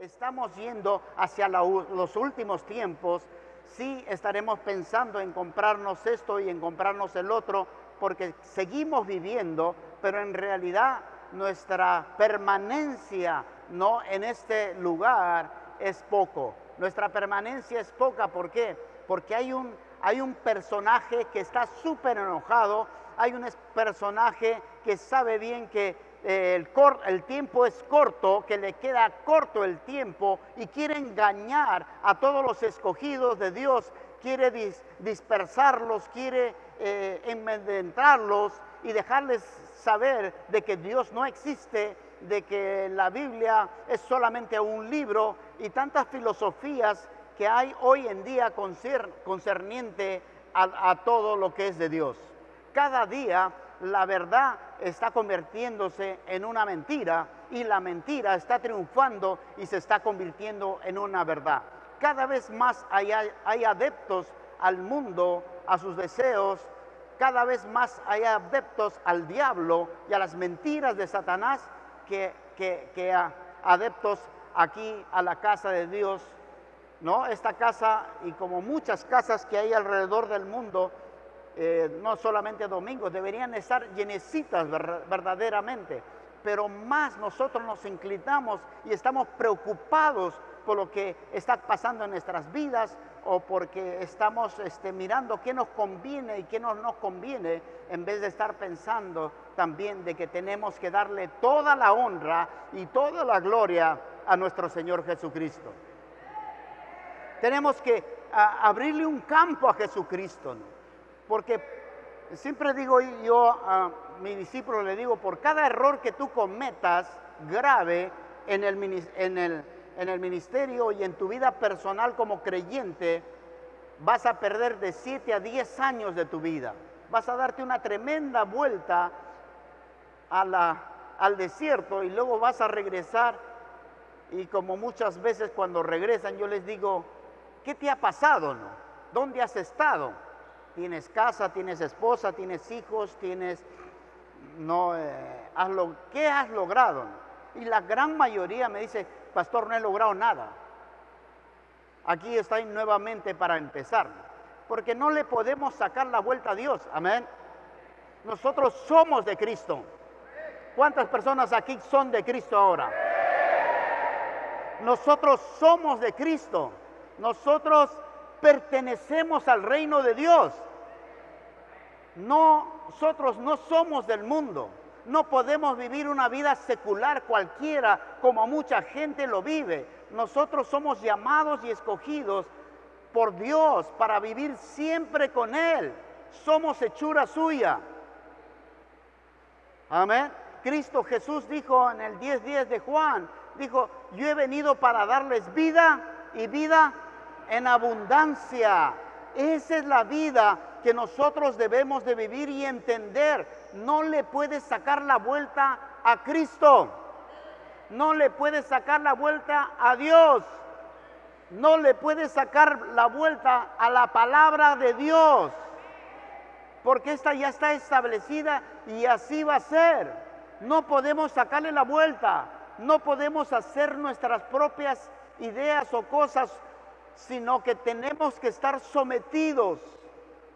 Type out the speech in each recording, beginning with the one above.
estamos yendo hacia los últimos tiempos, sí estaremos pensando en comprarnos esto y en comprarnos el otro, porque seguimos viviendo, pero en realidad nuestra permanencia no en este lugar es poco. Nuestra permanencia es poca, ¿por qué? Porque hay un, hay un personaje que está súper enojado, hay un personaje que sabe bien que el, tiempo es corto, que le queda corto el tiempo y quiere engañar a todos los escogidos de Dios, quiere dispersarlos, quiere eh, y dejarles saber de que Dios no existe, de que la Biblia es solamente un libro y tantas filosofías que hay hoy en día concerniente a todo lo que es de Dios. Cada día la verdad está convirtiéndose en una mentira y la mentira está triunfando y se está convirtiendo en una verdad. Cada vez más hay, adeptos al mundo, a sus deseos, cada vez más hay adeptos al diablo y a las mentiras de Satanás que, que, adeptos aquí a la casa de Dios. ¿no? Esta casa y como muchas casas que hay alrededor del mundo eh, no solamente domingos, deberían estar llenecitas verdaderamente, pero más nosotros nos inclinamos y estamos preocupados por lo que está pasando en nuestras vidas o porque estamos este, mirando qué nos conviene y qué no nos conviene, en vez de estar pensando también de que tenemos que darle toda la honra y toda la gloria a nuestro Señor Jesucristo. Tenemos que abrirle un campo a Jesucristo. Porque siempre digo yo a mi discípulo, le digo, por cada error que tú cometas grave en el, ministerio y en tu vida personal como creyente, vas a perder de 7 a 10 años de tu vida. Vas a darte una tremenda vuelta al desierto y luego vas a regresar. Y como muchas veces cuando regresan yo les digo, ¿qué te ha pasado? No? ¿Dónde has estado? Tienes casa, tienes esposa, tienes hijos, tienes, no, eh, ¿qué has logrado? Y la gran mayoría me dice, pastor, no he logrado nada. Aquí estoy nuevamente para empezar, porque no le podemos sacar la vuelta a Dios, amén. Nosotros somos de Cristo. ¿Cuántas personas aquí son de Cristo ahora? Nosotros somos de Cristo. Nosotros pertenecemos al reino de Dios. nosotros no somos del mundo. No podemos vivir una vida secular cualquiera como mucha gente lo vive. Nosotros somos llamados y escogidos por Dios para vivir siempre con Él. Somos hechura suya. Amén. Cristo Jesús dijo en el 10.10 de Juan, dijo, yo he venido para darles vida y vida en abundancia. Esa es la vida que nosotros debemos de vivir y entender. No le puedes sacar la vuelta a Cristo. No le puedes sacar la vuelta a Dios. No le puedes sacar la vuelta a la palabra de Dios. Porque esta ya está establecida y así va a ser. No podemos sacarle la vuelta. No podemos hacer nuestras propias ideas o cosas sino que tenemos que estar sometidos,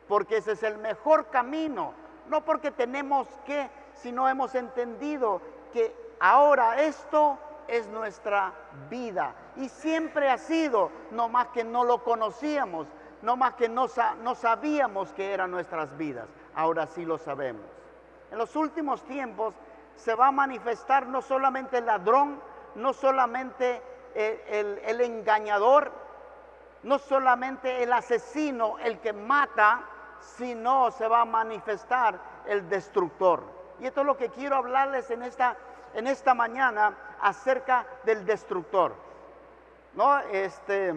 porque ese es el mejor camino, no porque tenemos que, sino hemos entendido que ahora esto es nuestra vida. Y siempre ha sido, no más que no lo conocíamos, no más que no, no sabíamos que eran nuestras vidas, ahora sí lo sabemos. En los últimos tiempos se va a manifestar no solamente el ladrón, no solamente el engañador, no solamente el asesino, el que mata, sino se va a manifestar el destructor. Y esto es lo que quiero hablarles en esta, en esta mañana acerca del destructor. No, este,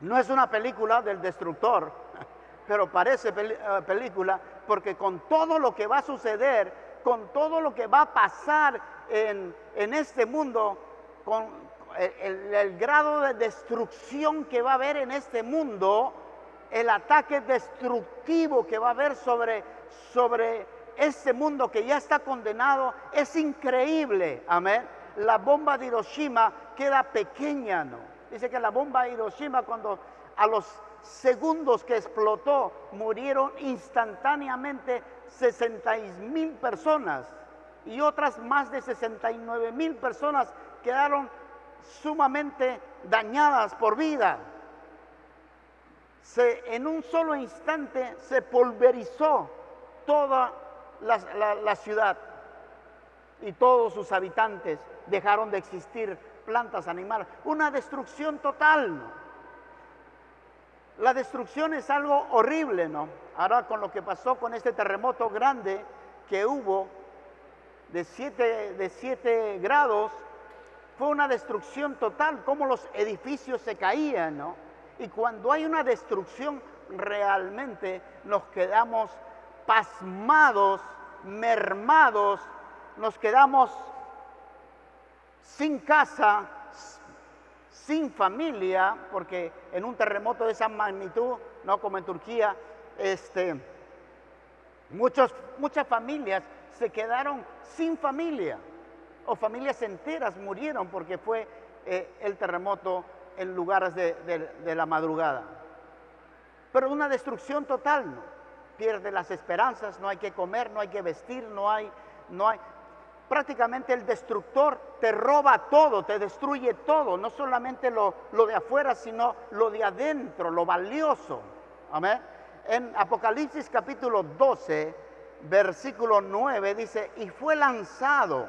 no es una película del destructor, pero parece eh, película porque con todo lo que va a suceder, con todo lo que va a pasar en, en este mundo, con, el, grado de destrucción que va a haber en este mundo, el ataque destructivo que va a haber sobre, sobre este mundo que ya está condenado, es increíble. Amén. la bomba de Hiroshima queda pequeña, ¿no? Dice que la bomba de Hiroshima cuando a los segundos que explotó murieron instantáneamente 60 mil personas y otras más de 69 mil personas quedaron sumamente dañadas por vida. Se, en un solo instante se pulverizó toda la, ciudad y todos sus habitantes dejaron de existir, plantas, animales. Una destrucción total. La destrucción es algo horrible, ¿no? Ahora con lo que pasó con este terremoto grande que hubo de 7 de siete grados, fue una destrucción total, como los edificios se caían, ¿no? Y cuando hay una destrucción, realmente nos quedamos pasmados, mermados, nos quedamos sin casa, sin familia, porque en un terremoto de esa magnitud, no como en Turquía, este, muchas familias se quedaron sin familia o familias enteras murieron porque fue eh, el terremoto en lugares de, la madrugada. Pero una destrucción total, pierde las esperanzas, no hay que comer, no hay que vestir, no hay, no hay. Prácticamente el destructor te roba todo, te destruye todo, no solamente lo, lo de afuera, sino lo de adentro, lo valioso. Amén. En Apocalipsis capítulo 12, versículo 9 dice, y fue lanzado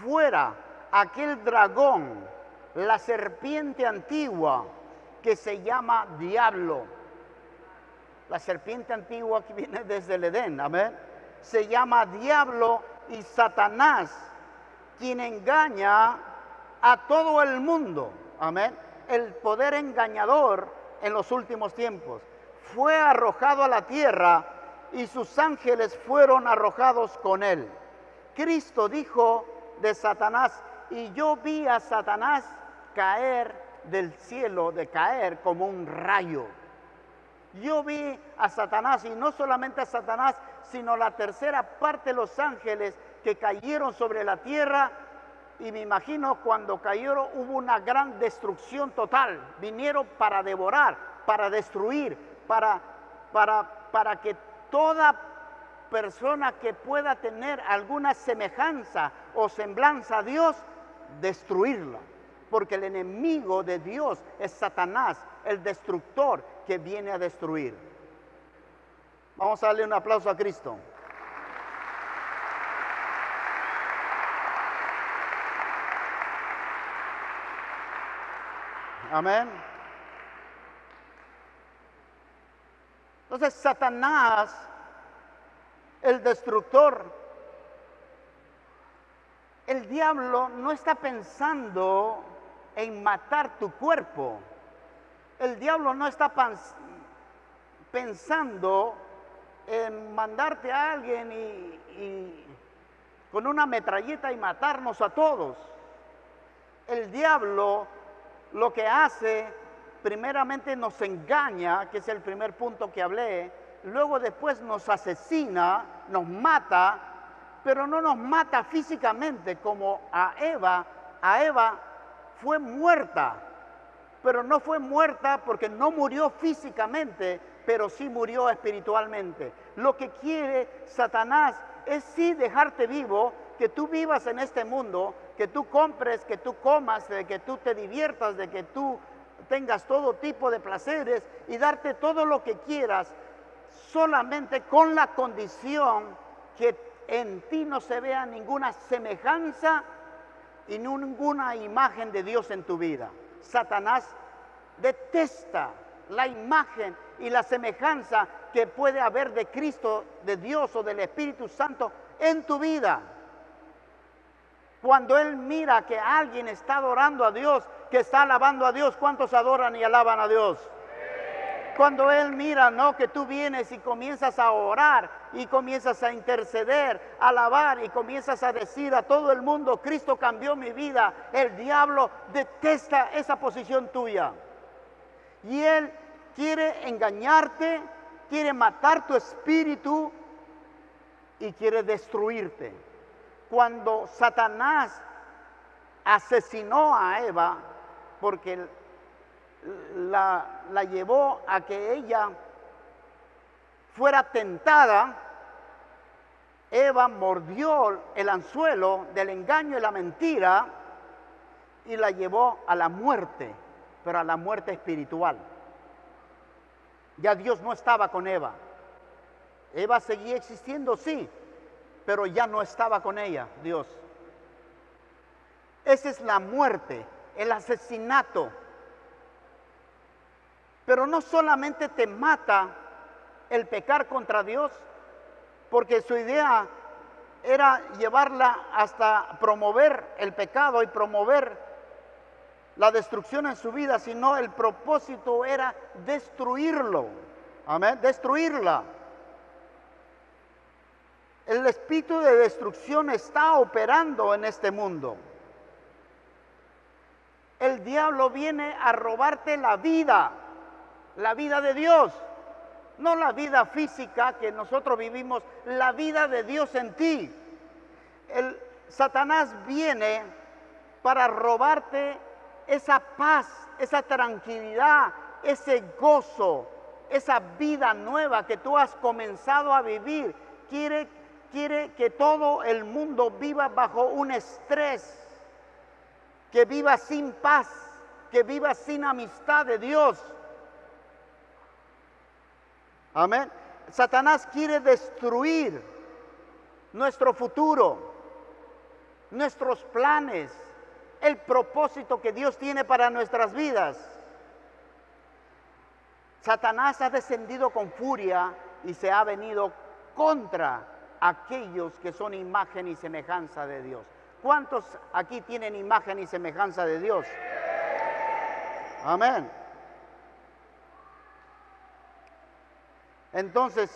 fuera aquel dragón, la serpiente antigua que se llama diablo. La serpiente antigua que viene desde el Edén, amén. Se llama diablo y Satanás, quien engaña a todo el mundo, amén. El poder engañador en los últimos tiempos fue arrojado a la tierra y sus ángeles fueron arrojados con él. Cristo dijo de Satanás y yo vi a Satanás caer del cielo, de caer como un rayo. Yo vi a Satanás y no solamente a Satanás, sino la tercera parte de los ángeles que cayeron sobre la tierra y me imagino cuando cayeron hubo una gran destrucción total. Vinieron para devorar, para destruir, para, para, para que toda persona que pueda tener alguna semejanza o semblanza a Dios, destruirla. Porque el enemigo de Dios es Satanás, el destructor que viene a destruir. Vamos a darle un aplauso a Cristo. Amén. Entonces Satanás, el destructor, el diablo no está pensando en matar tu cuerpo. El diablo no está pensando en mandarte a alguien y, con una metralleta y matarnos a todos. El diablo lo que hace, primeramente nos engaña, que es el primer punto que hablé, luego después nos asesina, nos mata, pero no nos mata físicamente como a Eva. A Eva fue muerta, pero no fue muerta porque no murió físicamente, pero sí murió espiritualmente. Lo que quiere Satanás es sí dejarte vivo, que tú vivas en este mundo, que tú compres, que tú comas, de que tú te diviertas, de que tú tengas todo tipo de placeres y darte todo lo que quieras, solamente con la condición que en ti no se vea ninguna semejanza y ninguna imagen de Dios en tu vida. Satanás detesta la imagen y la semejanza que puede haber de Cristo, de Dios o del Espíritu Santo en tu vida. Cuando Él mira que alguien está adorando a Dios, que está alabando a Dios, ¿cuántos adoran y alaban a Dios? Cuando Él mira, ¿no? Que tú vienes y comienzas a orar y comienzas a interceder, a alabar y comienzas a decir a todo el mundo, Cristo cambió mi vida. El diablo detesta esa posición tuya. Y Él quiere engañarte, quiere matar tu espíritu y quiere destruirte. Cuando Satanás asesinó a Eva porque la, la llevó a que ella fuera tentada. Eva mordió el anzuelo del engaño y la mentira y la llevó a la muerte, pero a la muerte espiritual. Ya Dios no estaba con Eva. Eva seguía existiendo, sí, pero ya no estaba con ella, Dios. Esa es la muerte, el asesinato. Pero no solamente te mata el pecar contra Dios, porque su idea era llevarla hasta promover el pecado y promover la destrucción en su vida, sino el propósito era destruirlo. Amén, destruirla. El espíritu de destrucción está operando en este mundo. El diablo viene a robarte la vida, la vida de Dios, no la vida física que nosotros vivimos, la vida de Dios en ti. El Satanás viene para robarte esa paz, esa tranquilidad, ese gozo, esa vida nueva que tú has comenzado a vivir. Quiere, quiere que todo el mundo viva bajo un estrés, que viva sin paz, que viva sin amistad de Dios. Amén. Satanás quiere destruir nuestro futuro, nuestros planes, el propósito que Dios tiene para nuestras vidas. Satanás ha descendido con furia y se ha venido contra aquellos que son imagen y semejanza de Dios. ¿Cuántos aquí tienen imagen y semejanza de Dios? Amén. Entonces,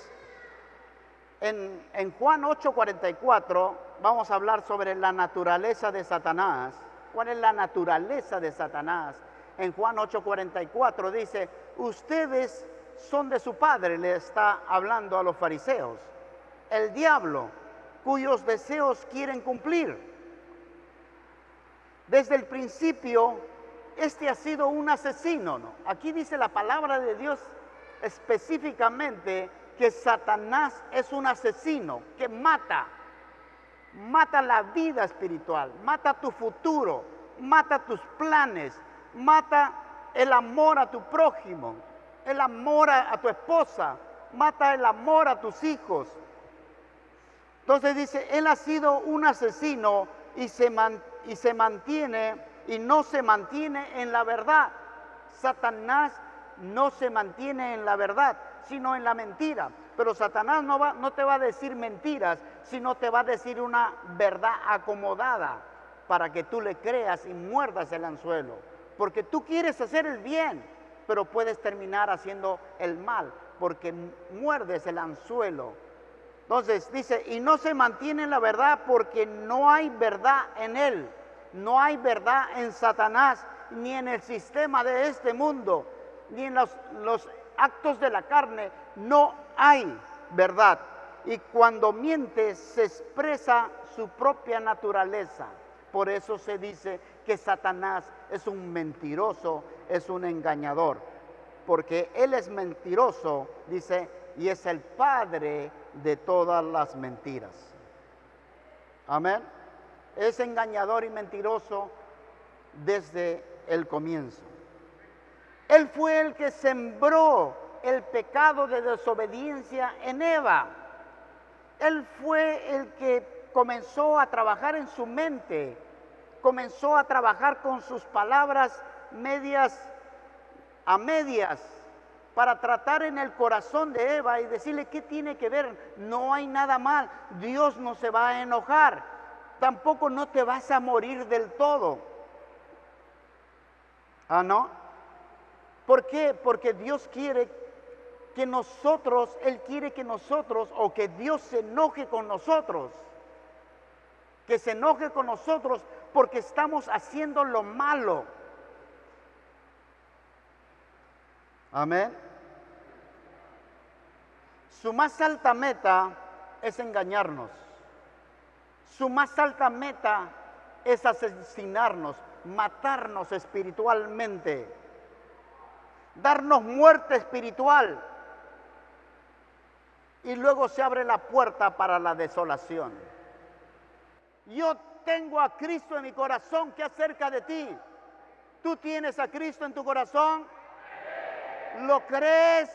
en, Juan 8:44 vamos a hablar sobre la naturaleza de Satanás cuál es la naturaleza de Satanás. En Juan 8:44 dice, ustedes son de su padre, le está hablando a los fariseos. El diablo, cuyos deseos quieren cumplir. Desde el principio, este ha sido un asesino. ¿no? Aquí dice la palabra de Dios específicamente que Satanás es un asesino que mata mata la vida espiritual, mata tu futuro, mata tus planes, mata el amor a tu prójimo, el amor a, tu esposa, mata el amor a tus hijos. Entonces dice, él ha sido un asesino y se, y se mantiene y no se mantiene en la verdad. Satanás no se mantiene en la verdad, sino en la mentira. Pero Satanás no, va, te va a decir mentiras, sino te va a decir una verdad acomodada para que tú le creas y muerdas el anzuelo. Porque tú quieres hacer el bien, pero puedes terminar haciendo el mal, porque muerdes el anzuelo. Entonces dice, y no se mantiene en la verdad porque no hay verdad en él, no hay verdad en Satanás, ni en el sistema de este mundo, ni en los, actos de la carne, no hay verdad. Y cuando miente se expresa su propia naturaleza. Por eso se dice que Satanás es un mentiroso, es un engañador. Porque él es mentiroso, dice, y es el padre de todas las mentiras. Amén. Es engañador y mentiroso desde el comienzo. Él fue el que sembró el pecado de desobediencia en Eva. Él fue el que comenzó a trabajar en su mente, comenzó a trabajar con sus palabras medias a medias para tratar en el corazón de Eva y decirle qué tiene que ver, no hay nada mal, Dios no se va a enojar, tampoco no te vas a morir del todo. ¿Ah, no? ¿Por qué? Porque Dios quiere que nosotros, Él quiere que nosotros, o que Dios se enoje con nosotros, que se enoje con nosotros porque estamos haciendo lo malo. Amén. Su más alta meta es engañarnos. Su más alta meta es asesinarnos, matarnos espiritualmente, darnos muerte espiritual. Y luego se abre la puerta para la desolación. Yo tengo a Cristo en mi corazón, ¿qué acerca de ti? ¿Tú tienes a Cristo en tu corazón? ¿Lo crees?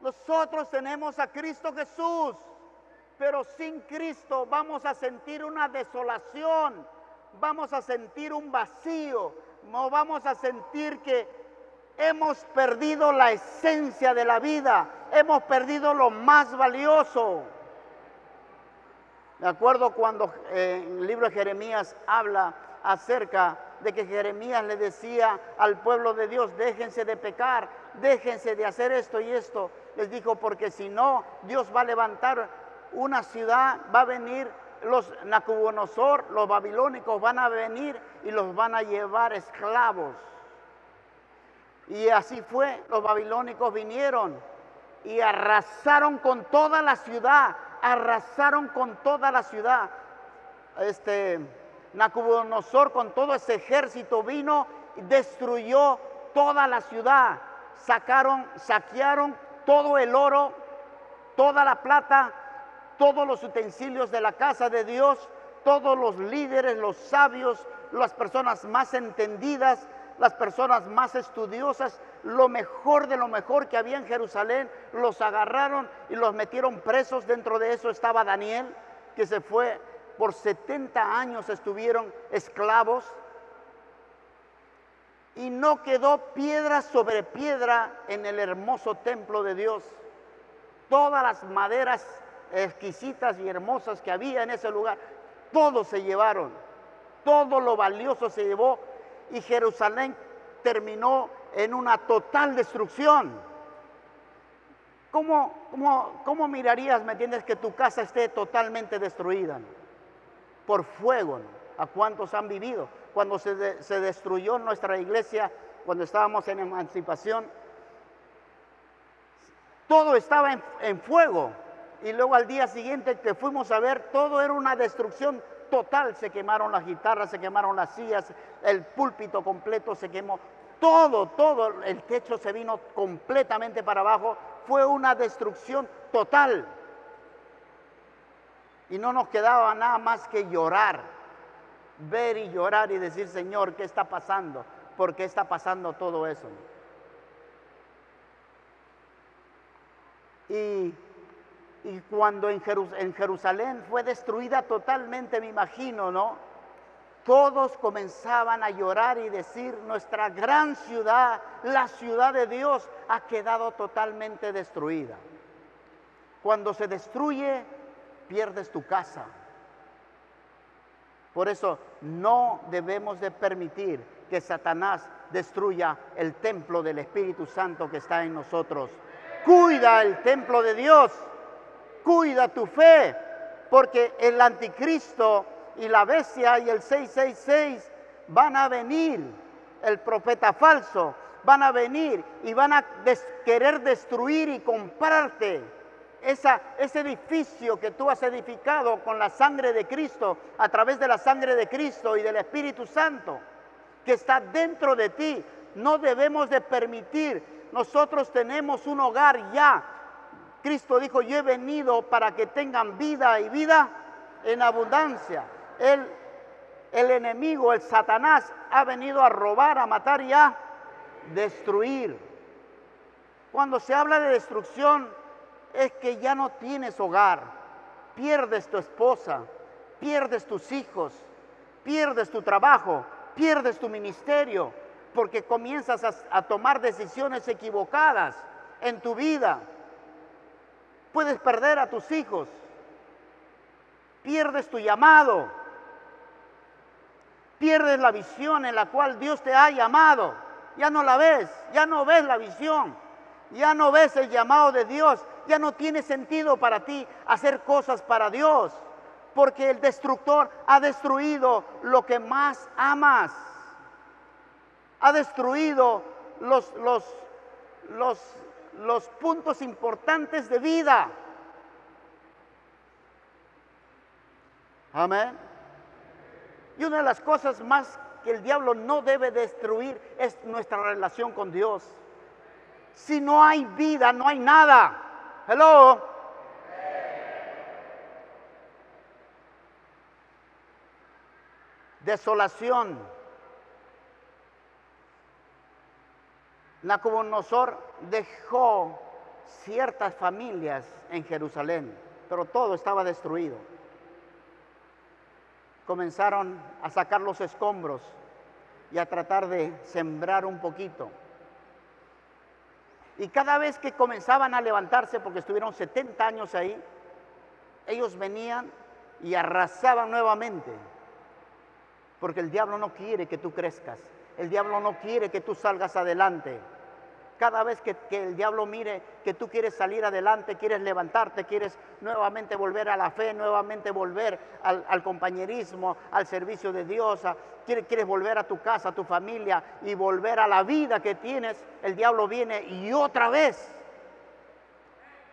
Nosotros tenemos a Cristo Jesús, pero sin Cristo vamos a sentir una desolación, vamos a sentir un vacío, no vamos a sentir que hemos perdido la esencia de la vida, hemos perdido lo más valioso. Me acuerdo cuando eh, el libro de Jeremías habla acerca de que Jeremías le decía al pueblo de Dios, déjense de pecar, déjense de hacer esto y esto. Les dijo, porque si no, Dios va a levantar una ciudad, va a venir los Nacubonosor, los babilónicos van a venir y los van a llevar esclavos. Y así fue, los babilónicos vinieron y arrasaron con toda la ciudad, arrasaron con toda la ciudad. Este, Nabucodonosor con todo ese ejército vino y destruyó toda la ciudad. Sacaron, saquearon todo el oro, toda la plata, todos los utensilios de la casa de Dios, todos los líderes, los sabios, las personas más entendidas, las personas más estudiosas, lo mejor de lo mejor que había en Jerusalén, los agarraron y los metieron presos. Dentro de eso estaba Daniel, que se fue por 70 años estuvieron esclavos y no quedó piedra sobre piedra en el hermoso templo de Dios. Todas las maderas exquisitas y hermosas que había en ese lugar, todo se llevaron, todo lo valioso se llevó y Jerusalén terminó en una total destrucción. ¿Cómo, cómo, cómo mirarías, me entiendes, que tu casa esté totalmente destruida? por fuego. ¿A cuántos han vivido? Cuando se, destruyó nuestra iglesia, cuando estábamos en emancipación, todo estaba en fuego. Y luego al día siguiente que fuimos a ver, todo era una destrucción total. Se quemaron las guitarras, se quemaron las sillas, el púlpito completo se quemó. Todo, todo, el techo se vino completamente para abajo. Fue una destrucción total. Y no nos quedaba nada más que llorar, ver y llorar y decir, Señor, ¿qué está pasando? ¿Por qué está pasando todo eso? Y, y cuando en, Jerusalén fue destruida totalmente, me imagino, ¿no? Todos comenzaban a llorar y decir, nuestra gran ciudad, la ciudad de Dios, ha quedado totalmente destruida. Cuando se destruye pierdes tu casa. Por eso no debemos de permitir que Satanás destruya el templo del Espíritu Santo que está en nosotros. Cuida el templo de Dios, cuida tu fe, porque el anticristo y la bestia y el 666 van a venir, el profeta falso, van a venir y van a querer destruir y comprarte ese edificio que tú has edificado con la sangre de Cristo, a través de la sangre de Cristo y del Espíritu Santo, que está dentro de ti, no debemos de permitir. Nosotros tenemos un hogar ya. Cristo dijo, yo he venido para que tengan vida y vida en abundancia. El, el enemigo, el Satanás, ha venido a robar, a matar y a destruir. Cuando se habla de destrucción, es que ya no tienes hogar, pierdes tu esposa, pierdes tus hijos, pierdes tu trabajo, pierdes tu ministerio, porque comienzas a, tomar decisiones equivocadas en tu vida. Puedes perder a tus hijos, pierdes tu llamado, pierdes la visión en la cual Dios te ha llamado. Ya no la ves, ya no ves la visión, ya no ves el llamado de Dios, ya no tiene sentido para ti hacer cosas para Dios, porque el destructor ha destruido lo que más amas, ha destruido los, los, los, los puntos importantes de vida. Amén. una de las cosas más que el diablo no debe destruir es nuestra relación con Dios. Si no hay vida, no hay nada. Hello. Desolación. Nabucodonosor dejó ciertas familias en Jerusalén, pero todo estaba destruido. Comenzaron a sacar los escombros y a tratar de sembrar un poquito. Y cada vez que comenzaban a levantarse, porque estuvieron 70 años ahí, ellos venían y arrasaban nuevamente. Porque el diablo no quiere que tú crezcas. El diablo no quiere que tú salgas adelante. Cada vez que, el diablo mire que tú quieres salir adelante, quieres levantarte, quieres nuevamente volver a la fe, nuevamente volver al, compañerismo, al servicio de Dios, quieres, quieres volver a tu casa, a tu familia y volver a la vida que tienes, el diablo viene y otra vez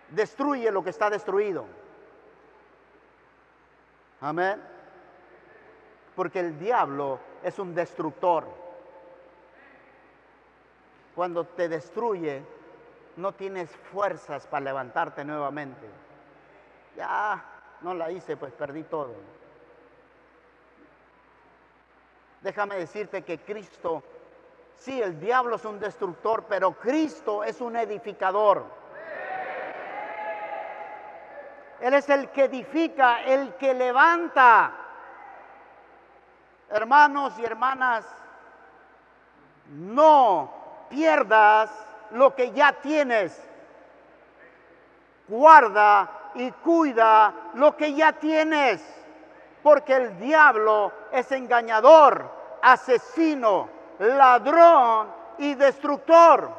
destruye lo que está destruido. Amén. Porque el diablo es un destructor cuando te destruye, no tienes fuerzas para levantarte nuevamente. Ya, no la hice, pues perdí todo. Déjame decirte que Cristo, sí, el diablo es un destructor, pero Cristo es un edificador. Él es el que edifica, el que levanta. Hermanos y hermanas, no pierdas lo que ya tienes. Guarda y cuida lo que ya tienes, porque el diablo es engañador, asesino, ladrón y destructor.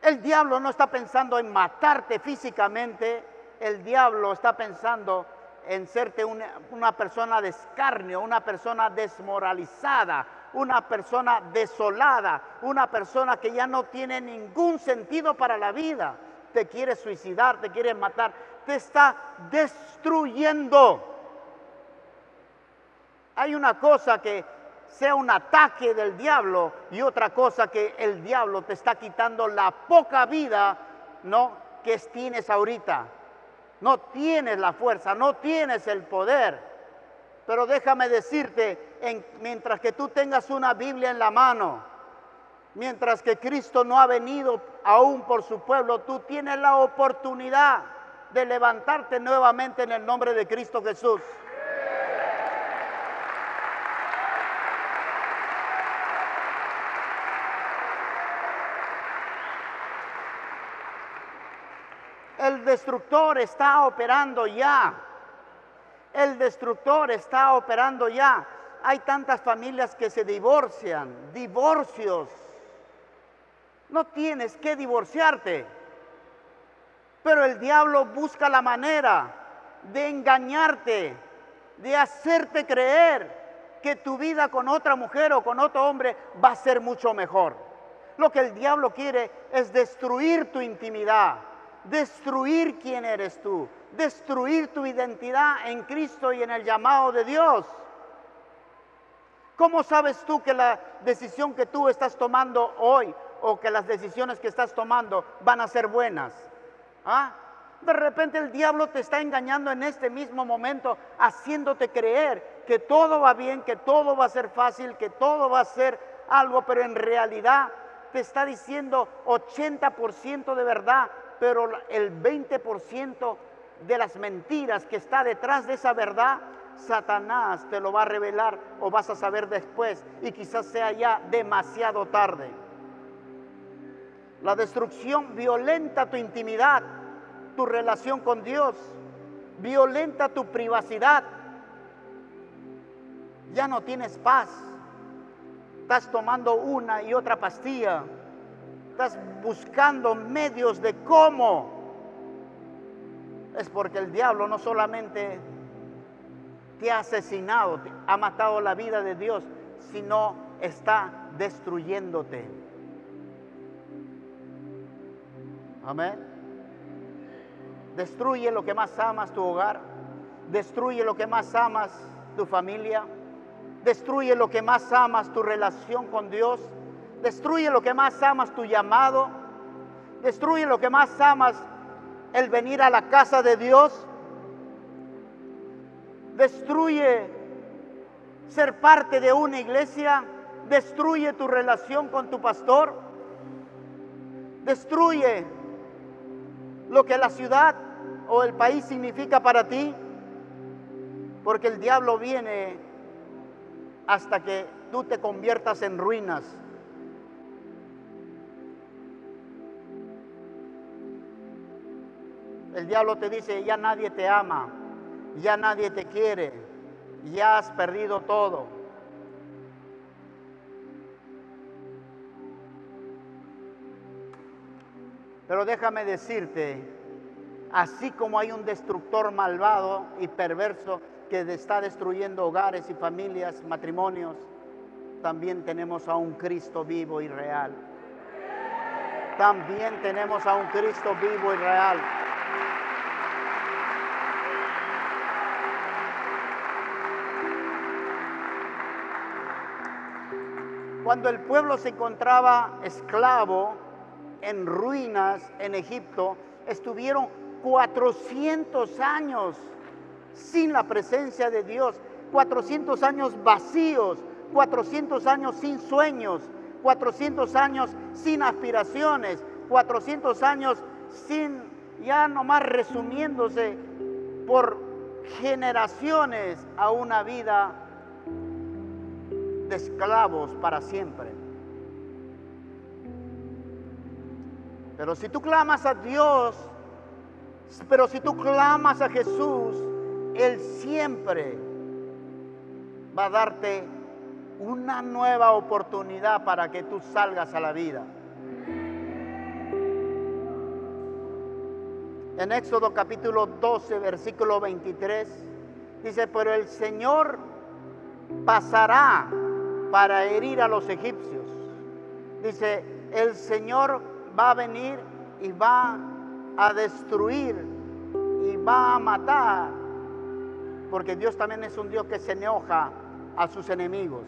El diablo no está pensando en matarte físicamente, el diablo está pensando en serte una, una persona de escarnio, una persona desmoralizada, una persona desolada, una persona que ya no tiene ningún sentido para la vida. Te quiere suicidar, te quiere matar, te está destruyendo. Hay una cosa que sea un ataque del diablo y otra cosa que el diablo te está quitando la poca vida, ¿no? Que tienes ahorita. No tienes la fuerza, no tienes el poder. Pero déjame decirte, mientras que tú tengas una Biblia en la mano, mientras que Cristo no ha venido aún por su pueblo, tú tienes la oportunidad de levantarte nuevamente en el nombre de Cristo Jesús. El destructor está operando ya. El destructor está operando ya. Hay tantas familias que se divorcian, divorcios. No tienes que divorciarte. Pero el diablo busca la manera de engañarte, de hacerte creer que tu vida con otra mujer o con otro hombre va a ser mucho mejor. Lo que el diablo quiere es destruir tu intimidad, destruir quién eres tú, destruir tu identidad en Cristo y en el llamado de Dios. ¿Cómo sabes tú que la decisión que tú estás tomando hoy o que las decisiones que estás tomando van a ser buenas? ¿Ah? De repente el diablo te está engañando en este mismo momento, haciéndote creer que todo va bien, que todo va a ser fácil, que todo va a ser algo, pero en realidad te está diciendo 80% de verdad, pero el 20% de las mentiras que está detrás de esa verdad, Satanás te lo va a revelar o vas a saber después y quizás sea ya demasiado tarde. La destrucción violenta tu intimidad, tu relación con Dios, violenta tu privacidad. Ya no tienes paz. Estás tomando una y otra pastilla. Estás buscando medios de cómo es porque el diablo no solamente te ha asesinado, ha matado la vida de Dios, sino está destruyéndote. Amén. Destruye lo que más amas tu hogar, destruye lo que más amas tu familia. Destruye lo que más amas, tu relación con Dios. Destruye lo que más amas, tu llamado. Destruye lo que más amas, el venir a la casa de Dios. Destruye ser parte de una iglesia. Destruye tu relación con tu pastor. Destruye lo que la ciudad o el país significa para ti. Porque el diablo viene hasta que tú te conviertas en ruinas. El diablo te dice, ya nadie te ama, ya nadie te quiere, ya has perdido todo. Pero déjame decirte, así como hay un destructor malvado y perverso que está destruyendo hogares y familias, matrimonios, también tenemos a un Cristo vivo y real. También tenemos a un Cristo vivo y real. Cuando el pueblo se encontraba esclavo en ruinas en Egipto, estuvieron 400 años sin la presencia de Dios, 400 años vacíos, 400 años sin sueños, 400 años sin aspiraciones, 400 años sin, ya nomás resumiéndose por generaciones a una vida esclavos para siempre. Pero si tú clamas a Dios, pero si tú clamas a Jesús, Él siempre va a darte una nueva oportunidad para que tú salgas a la vida. En Éxodo capítulo 12, versículo 23, dice, pero el Señor pasará para herir a los egipcios. Dice, el Señor va a venir y va a destruir y va a matar, porque Dios también es un Dios que se enoja a sus enemigos.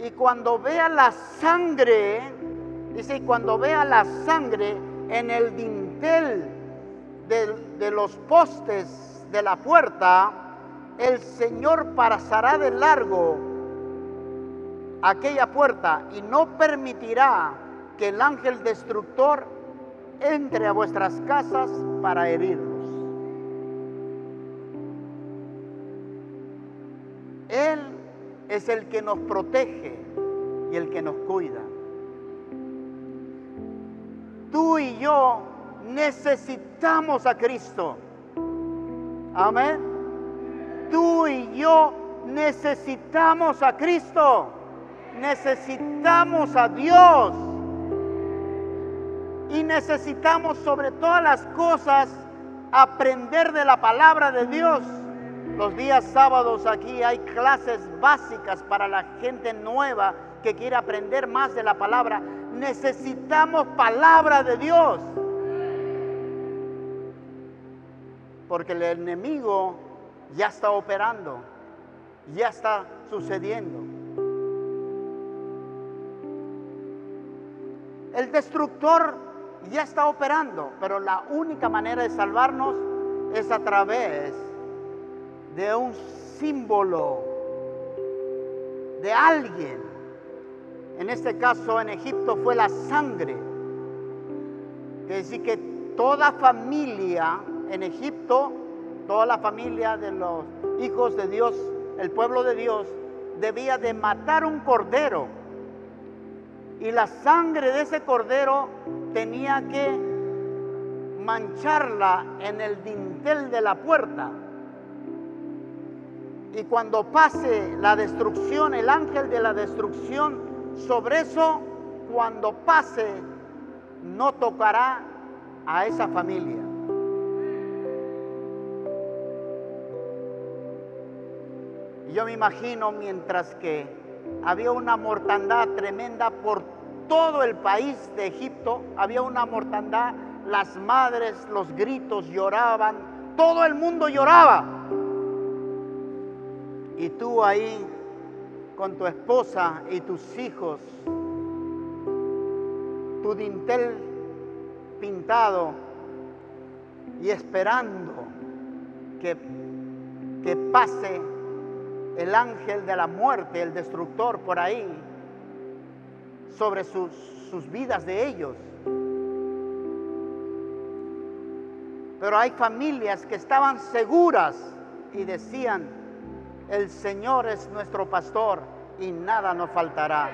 Y cuando vea la sangre, dice, y cuando vea la sangre en el dintel de, de los postes de la puerta, el Señor pasará de largo aquella puerta y no permitirá que el ángel destructor entre a vuestras casas para herirlos. Él es el que nos protege y el que nos cuida. Tú y yo necesitamos a Cristo. Amén. Tú y yo necesitamos a Cristo necesitamos a Dios. Y necesitamos sobre todas las cosas aprender de la palabra de Dios. Los días sábados aquí hay clases básicas para la gente nueva que quiere aprender más de la palabra. Necesitamos palabra de Dios. Porque el enemigo ya está operando, ya está sucediendo. El destructor ya está operando, pero la única manera de salvarnos es a través de un símbolo de alguien. En este caso en Egipto fue la sangre. Es decir, que toda familia en Egipto, toda la familia de los hijos de Dios, el pueblo de Dios, debía de matar un cordero y la sangre de ese cordero tenía que mancharla en el dintel de la puerta. Y cuando pase la destrucción, el ángel de la destrucción, sobre eso, cuando pase, no tocará a esa familia. Yo me imagino mientras que había una mortandad tremenda por todo el país de Egipto, había una mortandad, las madres, los gritos lloraban, todo el mundo lloraba. Y tú ahí con tu esposa y tus hijos, tu dintel pintado y esperando que, que pase el ángel de la muerte, el destructor por ahí, sobre sus, sus vidas de ellos. Pero hay familias que estaban seguras y decían, el Señor es nuestro pastor y nada nos faltará.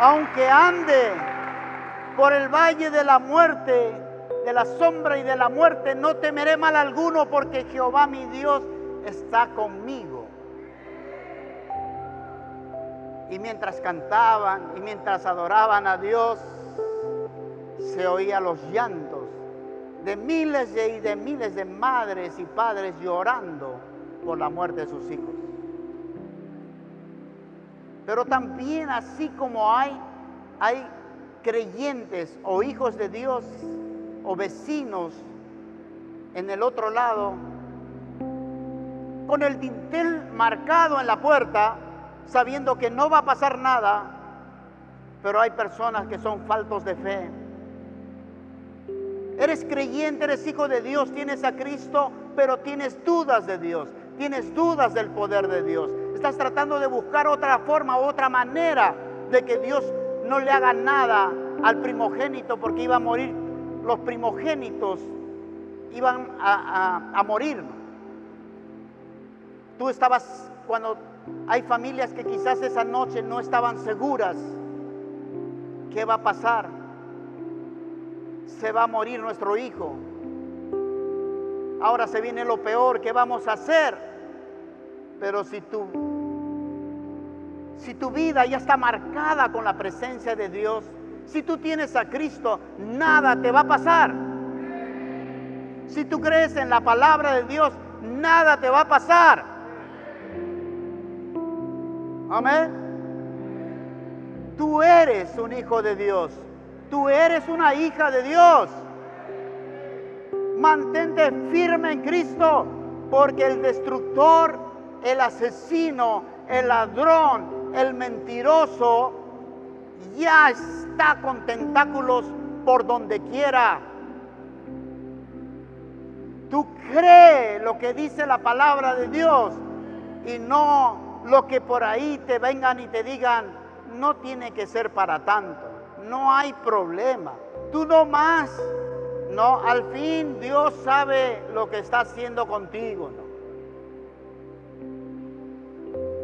Aunque ande por el valle de la muerte, de la sombra y de la muerte, no temeré mal alguno porque Jehová mi Dios está conmigo. Y mientras cantaban y mientras adoraban a Dios, se oían los llantos de miles y de miles de madres y padres llorando por la muerte de sus hijos. Pero también así como hay, hay creyentes o hijos de Dios o vecinos en el otro lado, con el dintel marcado en la puerta, sabiendo que no va a pasar nada, pero hay personas que son faltos de fe. Eres creyente, eres hijo de Dios, tienes a Cristo, pero tienes dudas de Dios, tienes dudas del poder de Dios. Estás tratando de buscar otra forma, otra manera de que Dios no le haga nada al primogénito porque iba a morir. Los primogénitos iban a, a morir. Tú estabas cuando hay familias que quizás esa noche no estaban seguras. ¿Qué va a pasar? Se va a morir nuestro hijo. Ahora se viene lo peor, ¿qué vamos a hacer? Pero si tú si tu vida ya está marcada con la presencia de Dios, si tú tienes a Cristo, nada te va a pasar. Si tú crees en la palabra de Dios, nada te va a pasar. Amén. Tú eres un hijo de Dios. Tú eres una hija de Dios. Mantente firme en Cristo, porque el destructor, el asesino, el ladrón, el mentiroso, ya está con tentáculos por donde quiera. Tú crees lo que dice la palabra de Dios y no lo que por ahí te vengan y te digan, no tiene que ser para tanto, no hay problema. Tú no más, no, al fin Dios sabe lo que está haciendo contigo.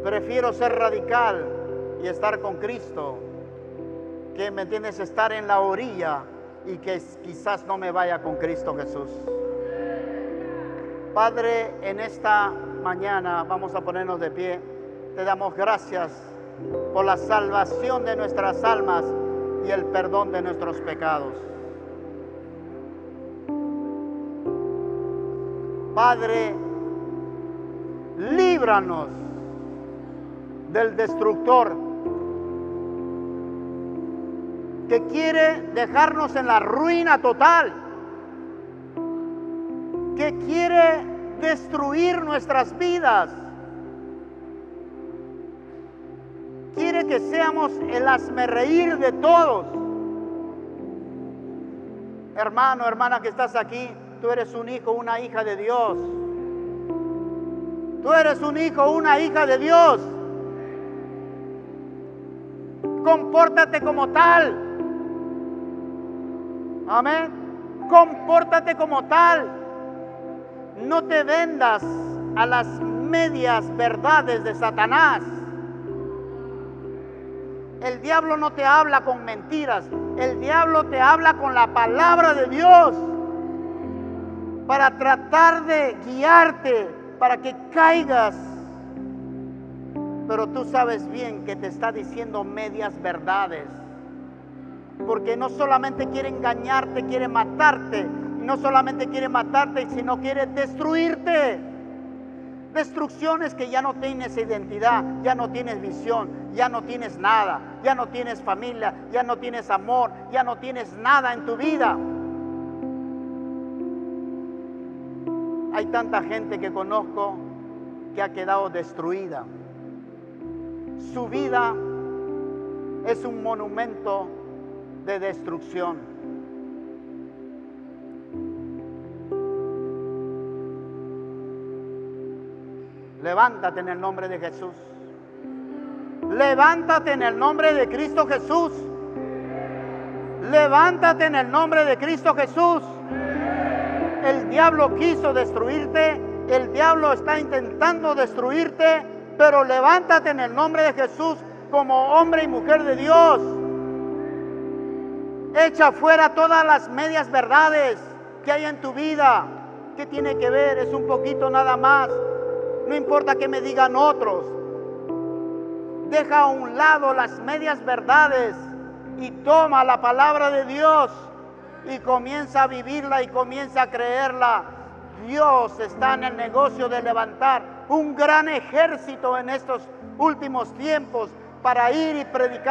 Prefiero ser radical y estar con Cristo que, ¿me entiendes?, estar en la orilla y que quizás no me vaya con Cristo Jesús. Padre, en esta mañana vamos a ponernos de pie. Te damos gracias por la salvación de nuestras almas y el perdón de nuestros pecados. Padre, líbranos del destructor que quiere dejarnos en la ruina total, que quiere destruir nuestras vidas quiere que seamos el reír de todos. Hermano, hermana que estás aquí, tú eres un hijo, una hija de Dios. Tú eres un hijo, una hija de Dios. Compórtate como tal. Amén. Compórtate como tal. No te vendas a las medias verdades de Satanás. El diablo no te habla con mentiras, el diablo te habla con la palabra de Dios para tratar de guiarte, para que caigas. Pero tú sabes bien que te está diciendo medias verdades. Porque no solamente quiere engañarte, quiere matarte. no solamente quiere matarte, sino quiere destruirte. Destrucciones que ya no tienes identidad, ya no tienes visión, ya no tienes nada, ya no tienes familia, ya no tienes amor, ya no tienes nada en tu vida. Hay tanta gente que conozco que ha quedado destruida. Su vida es un monumento de destrucción. Levántate en el nombre de Jesús. Levántate en el nombre de Cristo Jesús. Levántate en el nombre de Cristo Jesús. El diablo quiso destruirte. El diablo está intentando destruirte. Pero levántate en el nombre de Jesús como hombre y mujer de Dios. Echa fuera todas las medias verdades que hay en tu vida. ¿Qué tiene que ver? Es un poquito nada más. No importa que me digan otros. Deja a un lado las medias verdades y toma la palabra de Dios y comienza a vivirla y comienza a creerla. Dios está en el negocio de levantar un gran ejército en estos últimos tiempos para ir y predicar